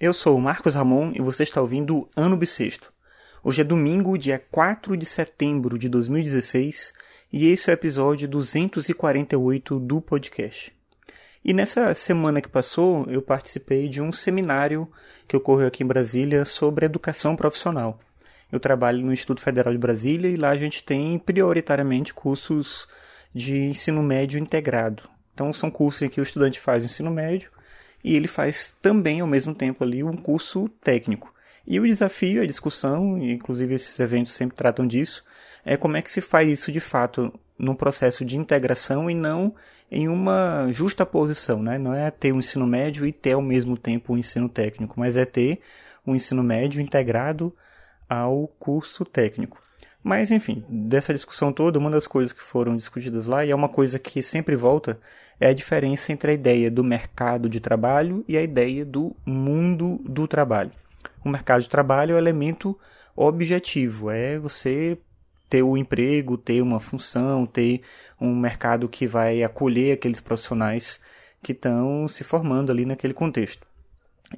Eu sou o Marcos Ramon e você está ouvindo Ano Bissexto. Hoje é domingo, dia 4 de setembro de 2016, e esse é o episódio 248 do podcast. E nessa semana que passou, eu participei de um seminário que ocorreu aqui em Brasília sobre educação profissional. Eu trabalho no Instituto Federal de Brasília e lá a gente tem prioritariamente cursos de ensino médio integrado. Então são cursos em que o estudante faz ensino médio e ele faz também ao mesmo tempo ali um curso técnico. E o desafio, a discussão, inclusive esses eventos sempre tratam disso, é como é que se faz isso de fato num processo de integração e não em uma justa posição, né? Não é ter um ensino médio e ter ao mesmo tempo um ensino técnico, mas é ter um ensino médio integrado ao curso técnico. Mas, enfim, dessa discussão toda, uma das coisas que foram discutidas lá, e é uma coisa que sempre volta, é a diferença entre a ideia do mercado de trabalho e a ideia do mundo do trabalho. O mercado de trabalho é o elemento objetivo, é você ter o um emprego, ter uma função, ter um mercado que vai acolher aqueles profissionais que estão se formando ali naquele contexto.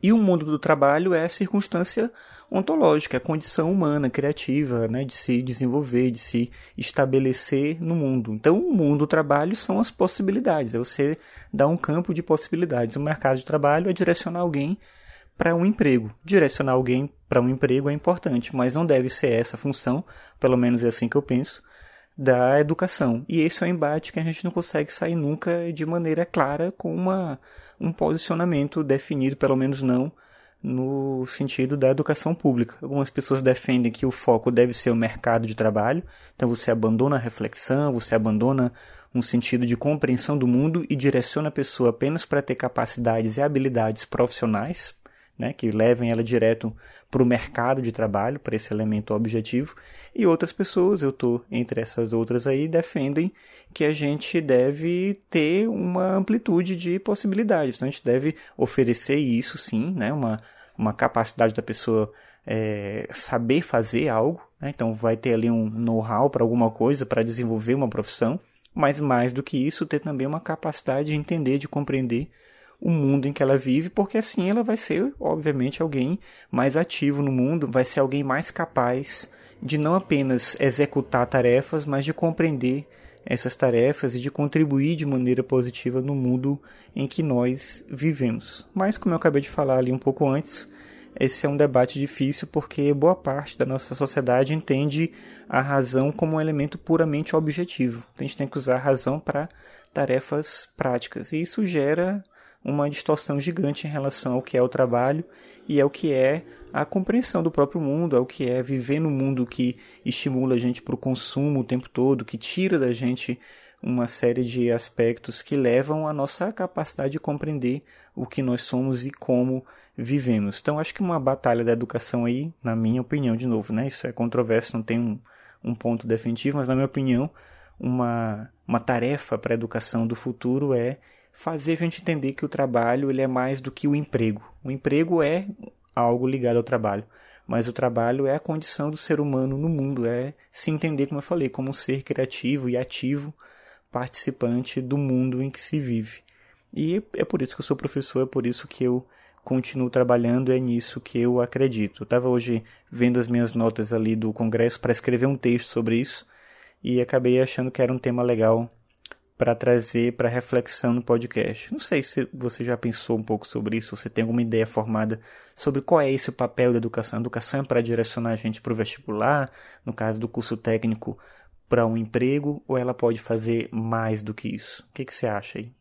E o mundo do trabalho é a circunstância ontológica, a condição humana, criativa, né, de se desenvolver, de se estabelecer no mundo. Então, o mundo do trabalho são as possibilidades, é você dar um campo de possibilidades. O mercado de trabalho é direcionar alguém para um emprego. Direcionar alguém para um emprego é importante, mas não deve ser essa a função, pelo menos é assim que eu penso, da educação. E esse é um embate que a gente não consegue sair nunca de maneira clara com uma, um posicionamento definido, pelo menos não no sentido da educação pública. Algumas pessoas defendem que o foco deve ser o mercado de trabalho, então você abandona a reflexão, você abandona um sentido de compreensão do mundo e direciona a pessoa apenas para ter capacidades e habilidades profissionais, né, que levem ela direto para o mercado de trabalho, para esse elemento objetivo, e outras pessoas, eu estou entre essas outras aí, defendem que a gente deve ter uma amplitude de possibilidades, então a gente deve oferecer isso sim, né, uma, uma capacidade da pessoa é, saber fazer algo, né, então vai ter ali um know-how para alguma coisa, para desenvolver uma profissão, mas mais do que isso, ter também uma capacidade de entender, de compreender o mundo em que ela vive, porque assim ela vai ser, obviamente, alguém mais ativo no mundo, vai ser alguém mais capaz de não apenas executar tarefas, mas de compreender essas tarefas e de contribuir de maneira positiva no mundo em que nós vivemos. Mas, como eu acabei de falar ali um pouco antes, esse é um debate difícil porque boa parte da nossa sociedade entende a razão como um elemento puramente objetivo. A gente tem que usar a razão para tarefas práticas e isso gera uma distorção gigante em relação ao que é o trabalho e ao que é a compreensão do próprio mundo, ao que é viver no mundo que estimula a gente para o consumo o tempo todo, que tira da gente uma série de aspectos que levam à nossa capacidade de compreender o que nós somos e como vivemos. Então, acho que uma batalha da educação aí, na minha opinião, de novo, né? Isso é controverso, não tem um, um ponto definitivo, mas na minha opinião, uma, uma tarefa para a educação do futuro é fazer a gente entender que o trabalho ele é mais do que o emprego. O emprego é algo ligado ao trabalho, mas o trabalho é a condição do ser humano no mundo, é se entender, como eu falei, como um ser criativo e ativo, participante do mundo em que se vive. E é por isso que eu sou professor, é por isso que eu continuo trabalhando, é nisso que eu acredito. Eu estava hoje vendo as minhas notas ali do congresso para escrever um texto sobre isso e acabei achando que era um tema legal para trazer para reflexão no podcast. Não sei se você já pensou um pouco sobre isso, você tem alguma ideia formada sobre qual é esse papel da educação. A educação é para direcionar a gente para o vestibular, no caso do curso técnico, para um emprego, ou ela pode fazer mais do que isso? O que, que você acha aí?